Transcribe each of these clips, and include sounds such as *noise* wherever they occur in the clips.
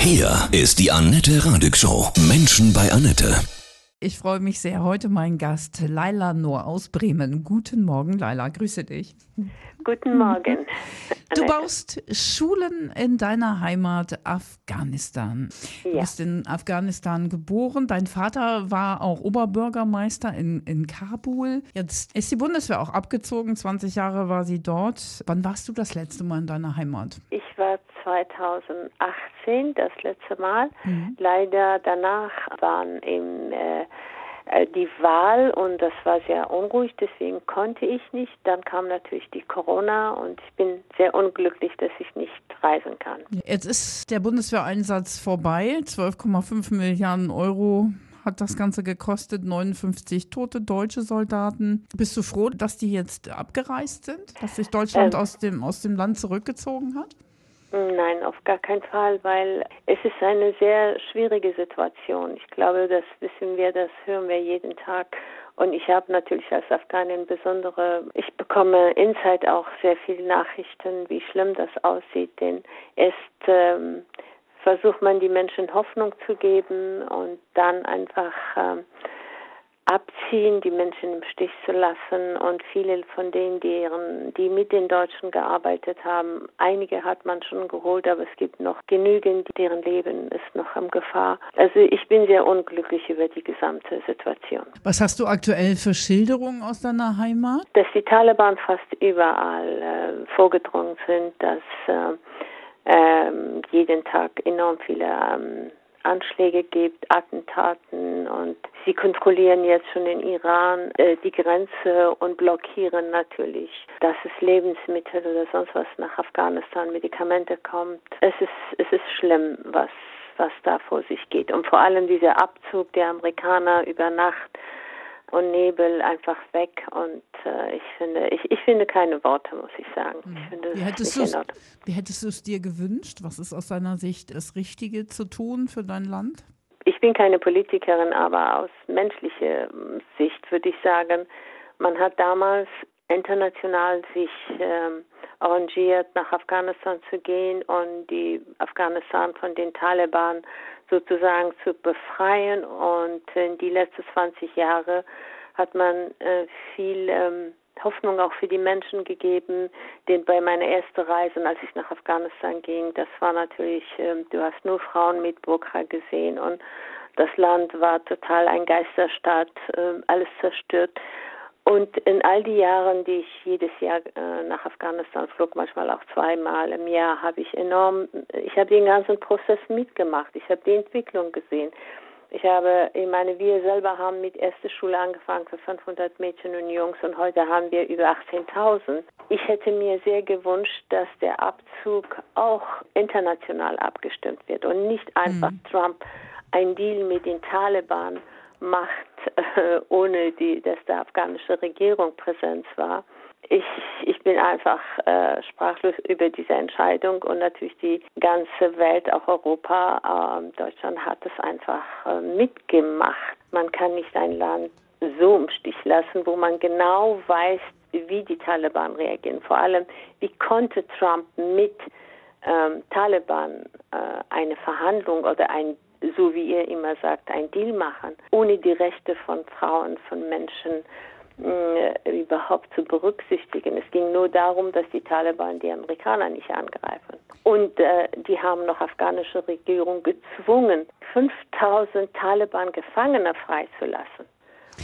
Hier ist die Annette Radig Show. Menschen bei Annette. Ich freue mich sehr. Heute mein Gast Laila Noor aus Bremen. Guten Morgen, Laila. Grüße dich. Guten Morgen. Du baust Schulen in deiner Heimat Afghanistan. Du Ja. bist in Afghanistan geboren. Dein Vater war auch Oberbürgermeister in, in Kabul. Jetzt ist die Bundeswehr auch abgezogen. 20 Jahre war sie dort. Wann warst du das letzte Mal in deiner Heimat? Ich war 2018 das letzte Mal. Leider danach waren im äh, äh, die Wahl und das war sehr unruhig, deswegen konnte ich nicht. Dann kam natürlich die Corona und ich bin sehr unglücklich, dass ich nicht reisen kann. Jetzt ist der Bundeswehreinsatz vorbei. 12,5 Milliarden Euro hat das Ganze gekostet. 59 tote deutsche Soldaten. Bist du froh, dass die jetzt abgereist sind? Dass sich Deutschland Ähm. aus, dem, aus dem Land zurückgezogen hat? Nein, auf gar keinen Fall, weil es ist eine sehr schwierige Situation. Ich glaube, das wissen wir, das hören wir jeden Tag. Und ich habe natürlich als Afghanin besondere, ich bekomme inside auch sehr viele Nachrichten, wie schlimm das aussieht. Denn erst ähm, versucht man die Menschen Hoffnung zu geben und dann einfach ähm, abziehen, die Menschen im Stich zu lassen und viele von denen, deren, die mit den Deutschen gearbeitet haben, einige hat man schon geholt, aber es gibt noch genügend, deren Leben ist noch in Gefahr. Also ich bin sehr unglücklich über die gesamte Situation. Was hast du aktuell für Schilderungen aus deiner Heimat? Dass die Taliban fast überall äh, vorgedrungen sind, dass äh, ähm, jeden Tag enorm viele ähm, Anschläge gibt, Attentaten und sie kontrollieren jetzt schon in Iran äh, die Grenze und blockieren natürlich, dass es Lebensmittel oder sonst was nach Afghanistan, Medikamente kommt. Es ist, es ist schlimm, was, was da vor sich geht. Und vor allem dieser Abzug der Amerikaner über Nacht und Nebel einfach weg und äh, ich finde ich, ich finde keine Worte muss ich sagen ich finde Wie hättest nicht du in es Ordnung. wie hättest du es dir gewünscht? Was ist aus deiner Sicht das Richtige zu tun für dein Land? ich bin keine Politikerin aber aus menschlicher ähm, Sicht würde ich sagen man hat damals international sich ähm, arrangiert nach Afghanistan zu gehen und die Afghanistan von den Taliban sozusagen zu befreien und in die letzten 20 Jahre hat man äh, viel ähm, Hoffnung auch für die Menschen gegeben. Denn bei meiner ersten Reise, als ich nach Afghanistan ging, das war natürlich, ähm, du hast nur Frauen mit Burka gesehen und das Land war total ein Geisterstadt, ähm, alles zerstört. Und in all die Jahren, die ich jedes Jahr äh, nach Afghanistan flog, manchmal auch zweimal im Jahr, habe ich enorm, ich habe den ganzen Prozess mitgemacht. Ich habe die Entwicklung gesehen. Ich habe, ich meine, wir selber haben mit erster Schule angefangen für 500 Mädchen und Jungs und heute haben wir über 18.000. Ich hätte mir sehr gewünscht, dass der Abzug auch international abgestimmt wird und nicht einfach Trump ein Deal mit den Taliban macht, äh, ohne die, dass der afghanische Regierung Präsenz war. Ich, ich bin einfach äh, sprachlos über diese Entscheidung und natürlich die ganze Welt, auch Europa, äh, Deutschland hat es einfach äh, mitgemacht. Man kann nicht ein Land so im Stich lassen, wo man genau weiß, wie die Taliban reagieren. Vor allem, wie konnte Trump mit ähm, Taliban äh, eine Verhandlung oder ein so wie ihr immer sagt, ein Deal machen, ohne die Rechte von Frauen, von Menschen äh, überhaupt zu berücksichtigen. Es ging nur darum, dass die Taliban die Amerikaner nicht angreifen. Und äh, die haben noch afghanische Regierung gezwungen, 5000 Taliban-Gefangene freizulassen.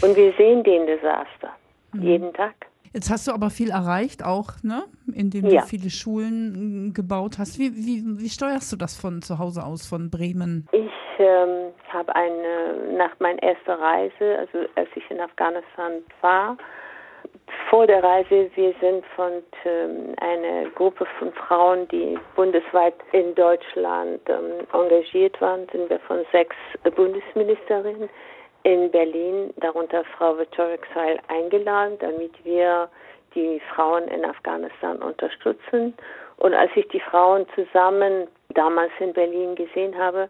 Und wir sehen den Desaster jeden Tag. Jetzt hast du aber viel erreicht, auch, ne? indem Ja. du viele Schulen mm, gebaut hast. Wie, wie, wie steuerst du das von zu Hause aus, von Bremen? Ich ähm, habe eine, nach meiner ersten Reise, also als ich in Afghanistan war, vor der Reise, wir sind von ähm, einer Gruppe von Frauen, die bundesweit in Deutschland ähm, engagiert waren, sind wir von sechs Bundesministerinnen in Berlin, darunter Frau Victoria Xeil, eingeladen, damit wir die Frauen in Afghanistan unterstützen. Und als ich die Frauen zusammen damals in Berlin gesehen habe,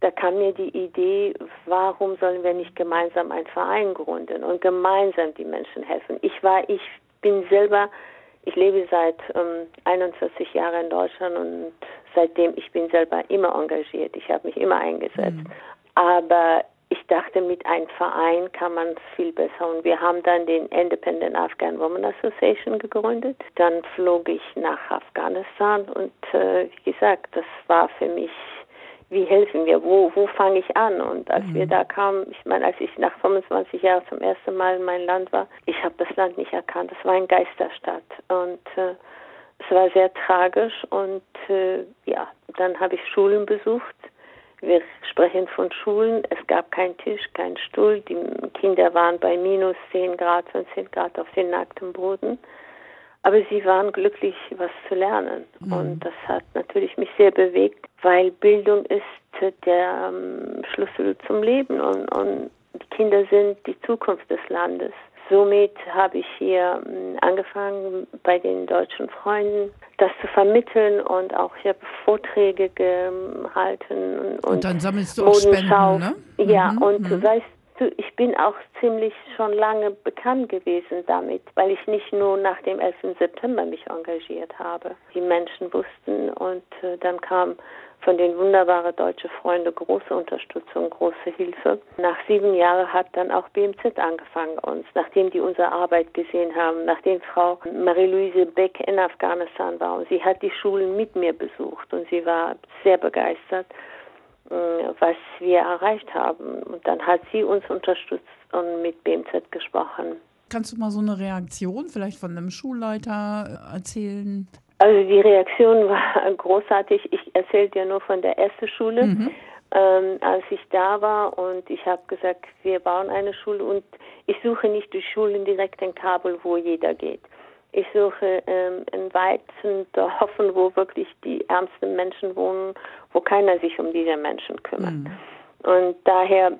da kam mir die Idee, warum sollen wir nicht gemeinsam einen Verein gründen und gemeinsam die Menschen helfen. Ich war, ich bin selber Ich lebe seit ähm, 41 Jahren in Deutschland und seitdem ich bin selber immer engagiert. Ich habe mich immer eingesetzt. Mhm. Aber ich dachte, mit einem Verein kann man es viel besser. Und wir haben dann den Independent Afghan Women Association gegründet. Dann flog ich nach Afghanistan und äh, wie gesagt, das war für mich wie helfen wir, wo, wo fange ich an? Und als mhm. wir da kamen, ich meine, als ich nach 25 Jahren zum ersten Mal in mein Land war, ich habe das Land nicht erkannt. Es war ein Geisterstadt und äh, es war sehr tragisch und äh, ja, dann habe ich Schulen besucht. Wir sprechen von Schulen. Es gab keinen Tisch, keinen Stuhl. Die Kinder waren bei minus 10 Grad, 15 Grad auf dem nackten Boden. Aber sie waren glücklich, was zu lernen. Mhm. Und das hat natürlich mich sehr bewegt, weil Bildung ist der ähm, Schlüssel zum Leben und, und die Kinder sind die Zukunft des Landes. Somit habe ich hier ähm, angefangen, bei den deutschen Freunden das zu vermitteln und auch ich habe Vorträge gehalten und, und dann sammelst du auch Spenden, ne? Ja, mhm. und mhm. weißt ich bin auch ziemlich schon lange bekannt gewesen damit, weil ich nicht nur nach dem 11. September mich engagiert habe. Die Menschen wussten und äh, dann kam von den wunderbaren deutschen Freunden große Unterstützung, große Hilfe. Nach sieben Jahren hat dann auch BMZ angefangen uns, nachdem die unsere Arbeit gesehen haben, nachdem Frau Marie-Louise Beck in Afghanistan war und sie hat die Schulen mit mir besucht und sie war sehr begeistert, was wir erreicht haben. Und dann hat sie uns unterstützt und mit BMZ gesprochen. Kannst du mal so eine Reaktion vielleicht von einem Schulleiter erzählen? Also die Reaktion *laughs* war großartig. Ich erzähle dir nur von der ersten Schule. Mhm. Ähm, als ich da war und ich habe gesagt, wir bauen eine Schule und ich suche nicht die Schulen direkt in Kabul, wo jeder geht. Ich suche ähm, in weiten Dörfern, wo wirklich die ärmsten Menschen wohnen, wo keiner sich um diese Menschen kümmert. Mhm. Und daher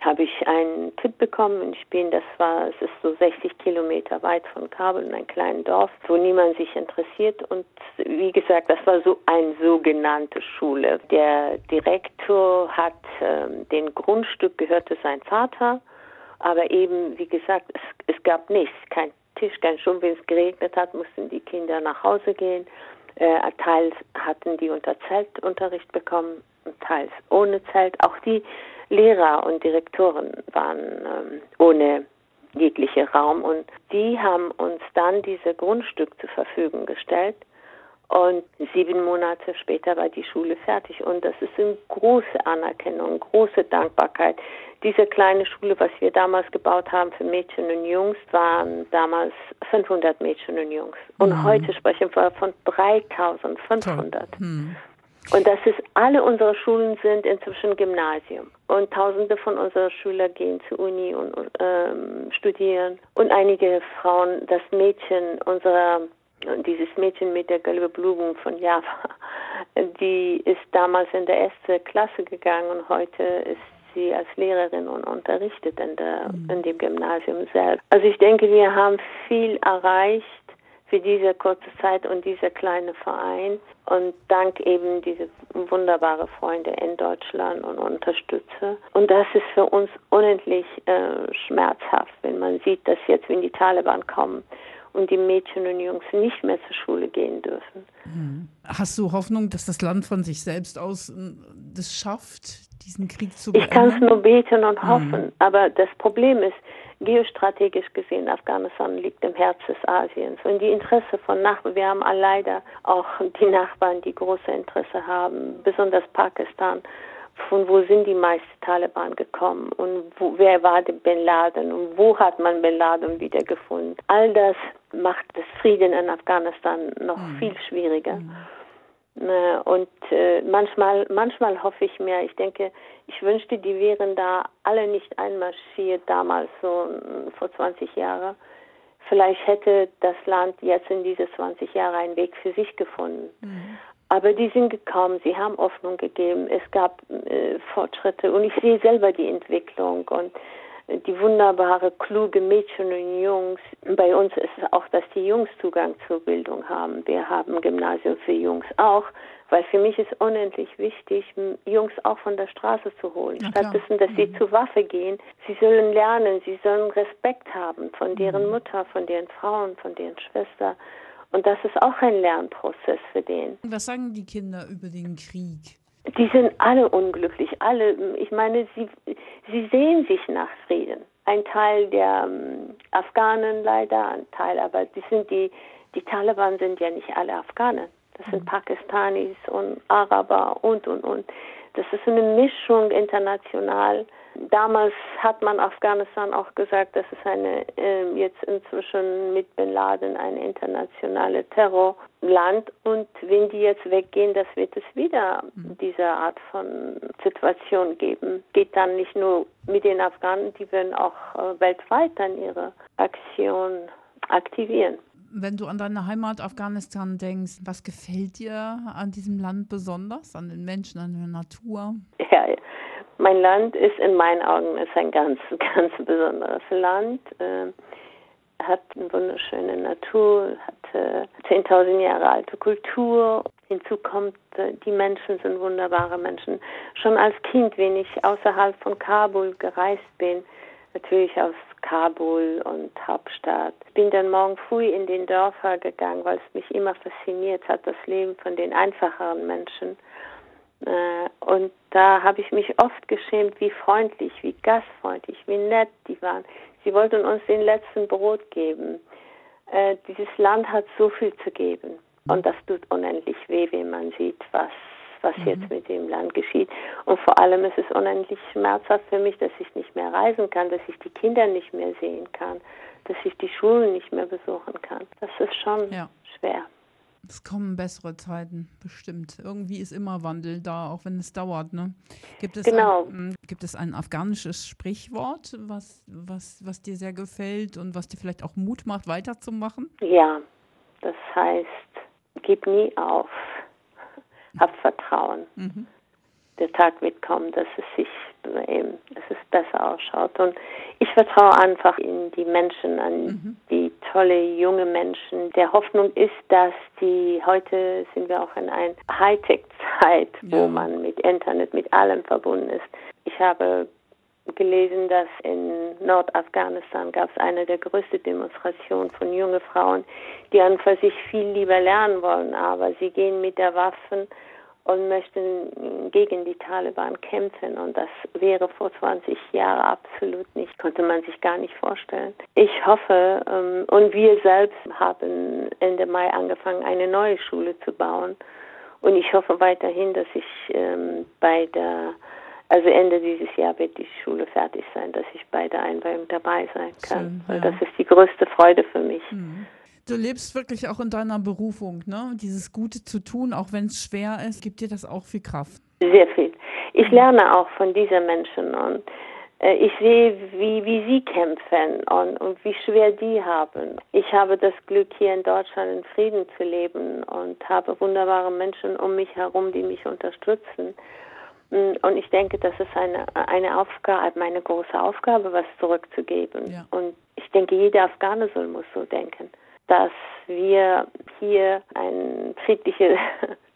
habe ich einen Tipp bekommen. Ich bin, das war, es ist so 60 Kilometer weit von Kabul in einem kleinen Dorf, wo niemand sich interessiert. Und wie gesagt, das war so eine sogenannte Schule. Der Direktor hat ähm, den Grundstück gehörte sein Vater, aber eben, wie gesagt, es, es gab nichts, kein Tisch, kein Schirm. Wenn es geregnet hat, mussten die Kinder nach Hause gehen. Äh, teils hatten die unter Zeltunterricht bekommen, teils ohne Zelt. Auch die Lehrer und Direktoren waren ähm, ohne jegliche Raum und die haben uns dann diese Grundstück zur Verfügung gestellt und sieben Monate später war die Schule fertig und das ist eine große Anerkennung, große Dankbarkeit. Diese kleine Schule, was wir damals gebaut haben für Mädchen und Jungs, waren damals 500 Mädchen und Jungs. Und mhm. heute sprechen wir von 3500. Mhm. Und das ist, alle unsere Schulen sind inzwischen Gymnasium. Und tausende von unseren Schülern gehen zur Uni und ähm, studieren. Und einige Frauen, das Mädchen unserer, dieses Mädchen mit der gelben Blumen von Java, *laughs* die ist damals in der erste Klasse gegangen und heute ist sie als Lehrerin und unterrichtet in, der, mhm. in dem Gymnasium selbst. Also ich denke, wir haben viel erreicht für diese kurze Zeit und dieser kleine Verein. Und dank eben diese wunderbare Freunde in Deutschland und Unterstützer. Und das ist für uns unendlich äh, schmerzhaft, wenn man sieht, dass jetzt, wenn die Taliban kommen und die Mädchen und Jungs nicht mehr zur Schule gehen dürfen. Mhm. Hast du Hoffnung, dass das Land von sich selbst aus äh, das schafft, diesen Krieg zu beenden? Ich kann es nur beten und mhm. hoffen. Mhm. Aber das Problem ist, geostrategisch gesehen, Afghanistan liegt im Herz des Asiens. Und die Interesse von Nachbarn, wir haben leider auch die Nachbarn, die große Interesse haben, besonders Pakistan. Von wo sind die meisten Taliban gekommen und wo, wer war der Bin Laden und wo hat man Bin Laden wiedergefunden? All das macht das Frieden in Afghanistan noch mhm. viel schwieriger. Mhm. Und äh, manchmal, manchmal hoffe ich mir, ich denke, ich wünschte, die wären da alle nicht einmarschiert damals, so mm, vor 20 Jahren. Vielleicht hätte das Land jetzt in diese 20 Jahre einen Weg für sich gefunden. Mhm. Aber die sind gekommen, sie haben Hoffnung gegeben, es gab äh, Fortschritte und ich sehe selber die Entwicklung und die wunderbare, kluge Mädchen und Jungs. Bei uns ist es auch, dass die Jungs Zugang zur Bildung haben. Wir haben Gymnasium für Jungs auch, weil für mich ist unendlich wichtig, Jungs auch von der Straße zu holen. Stattdessen, dass mhm. sie zur Waffe gehen, sie sollen lernen, sie sollen Respekt haben von deren mhm. Mutter, von deren Frauen, von deren Schwester. Und das ist auch ein Lernprozess für den. Was sagen die Kinder über den Krieg? Die sind alle unglücklich, alle. Ich meine, sie, sie sehen sich nach Frieden. Ein Teil der ähm, Afghanen leider, ein Teil, aber die sind die, die Taliban sind ja nicht alle Afghanen. Das sind mhm. Pakistanis und Araber und und und. Das ist eine Mischung international. Damals hat man Afghanistan auch gesagt, das ist eine äh, jetzt inzwischen mit Bin Laden ein internationales Terrorland und wenn die jetzt weggehen, das wird es wieder mhm. diese Art von Situation geben. Geht dann nicht nur mit den Afghanen, die werden auch äh, weltweit dann ihre Aktion aktivieren. Wenn du an deine Heimat Afghanistan denkst, was gefällt dir an diesem Land besonders, an den Menschen, an der Natur? Ja, mein Land ist in meinen Augen ist ein ganz, *laughs* ganz besonderes Land. Äh, hat eine wunderschöne Natur, hat äh, 10.000 Jahre alte Kultur. Hinzu kommt, äh, die Menschen sind wunderbare Menschen. Schon als Kind, wenn ich außerhalb von Kabul gereist bin, natürlich aus Kabul und Hauptstadt. Bin dann morgen früh in den Dörfer gegangen, weil es mich immer fasziniert hat, das Leben von den einfacheren Menschen. Äh, und da habe ich mich oft geschämt, wie freundlich, wie gastfreundlich, wie nett die waren. Sie wollten uns den letzten Brot geben. Äh, dieses Land hat so viel zu geben. Und das tut unendlich weh, wenn man sieht, was, was mhm. jetzt mit dem Land geschieht. Und vor allem ist es unendlich schmerzhaft für mich, dass ich nicht mehr reisen kann, dass ich die Kinder nicht mehr sehen kann, dass ich die Schulen nicht mehr besuchen kann. Das ist schon ja. schwer. Es kommen bessere Zeiten, bestimmt. Irgendwie ist immer Wandel da, auch wenn es dauert. Ne? Gibt, es genau. ein, gibt es ein afghanisches Sprichwort, was, was, was dir sehr gefällt und was dir vielleicht auch Mut macht, weiterzumachen? Ja, das heißt, gib nie auf, hab Vertrauen. Mhm. Der Tag wird kommen, dass es sich eben, dass es besser ausschaut. Und ich vertraue einfach in die Menschen, an mhm. die tolle junge Menschen. Der Hoffnung ist, dass die, heute sind wir auch in einer Hightech-Zeit, ja. wo man mit Internet, mit allem verbunden ist. Ich habe gelesen, dass in Nordafghanistan gab es eine der größten Demonstrationen von jungen Frauen, die an für sich viel lieber lernen wollen, aber sie gehen mit der Waffen und möchten gegen die Taliban kämpfen. Und das wäre vor 20 Jahren absolut nicht, konnte man sich gar nicht vorstellen. Ich hoffe, ähm, und wir selbst haben Ende Mai angefangen, eine neue Schule zu bauen. Und ich hoffe weiterhin, dass ich ähm, bei der, also Ende dieses Jahr wird die Schule fertig sein, dass ich bei der Einweihung dabei sein kann. Schön, ja. Weil das ist die größte Freude für mich. Mhm du lebst wirklich auch in deiner Berufung, ne? Dieses Gute zu tun, auch wenn es schwer ist, gibt dir das auch viel Kraft. Sehr viel. Ich lerne auch von diesen Menschen und äh, ich sehe, wie, wie sie kämpfen und, und wie schwer die haben. Ich habe das Glück, hier in Deutschland in Frieden zu leben und habe wunderbare Menschen um mich herum, die mich unterstützen. Mm, und ich denke, das ist eine, eine Aufgabe, eine große Aufgabe, was zurückzugeben. Ja. Und ich denke, jeder Afghane soll muss so denken dass wir hier ein friedliches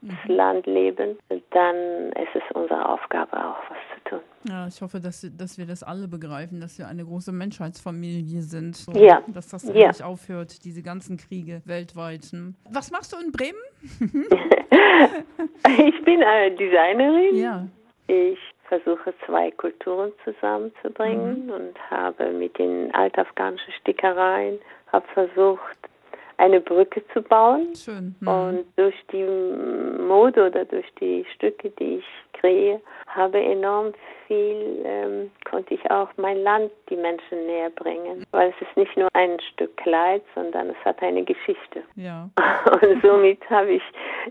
mhm. *laughs* Land leben, dann ist es unsere Aufgabe auch, was zu tun. Ja, ich hoffe, dass, dass wir das alle begreifen, dass wir eine große Menschheitsfamilie sind. So, ja. Dass das ja. nicht aufhört, diese ganzen Kriege weltweit. Hm. Was machst du in Bremen? *laughs* ich bin eine Designerin. Ja. Ich versuche zwei Kulturen zusammenzubringen mhm. und habe mit den altafghanischen Stickereien habe versucht, eine Brücke zu bauen. Schön. Mhm. Und durch die Mode oder durch die Stücke, die ich kreiere, habe enorm viel, ähm, konnte ich auch mein Land die Menschen näher bringen. Weil es ist nicht nur ein Stück Kleid, sondern es hat eine Geschichte. Ja. *laughs* Und somit habe ich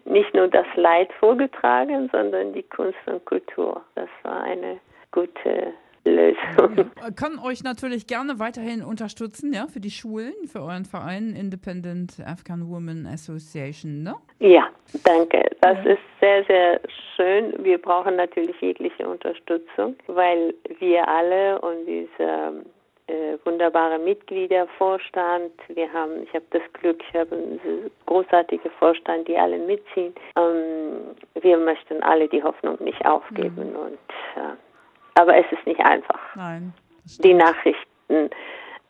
nicht nur das Leid vorgetragen, sondern die Kunst und Kultur. Das war eine gute Lösung. Ja, kann euch natürlich gerne weiterhin unterstützen, ja, für die Schulen, für euren Verein Independent Afghan Women Association, ne? Ja, danke. Das ja. ist sehr, sehr schön. Wir brauchen natürlich jegliche Unterstützung, weil wir alle und diese äh, wunderbare Mitglieder, Vorstand. Wir haben, ich habe das Glück, ich habe einen großartigen Vorstand, die alle mitziehen. Ähm, wir möchten alle die Hoffnung nicht aufgeben. Mhm. Und, äh, aber es ist nicht einfach. Nein. Die Nachrichten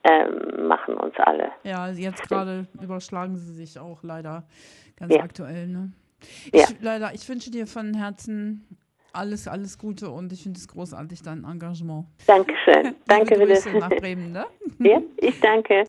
ähm, machen uns alle. Ja, jetzt gerade überschlagen sie sich auch leider ganz ja. aktuell. Ne? Ich, ja. leider, ich wünsche dir von Herzen alles, alles Gute und ich finde es großartig, dein Engagement. Dankeschön. *laughs* Danke Grüße nach Bremen, ne? *laughs* Ja, ich danke.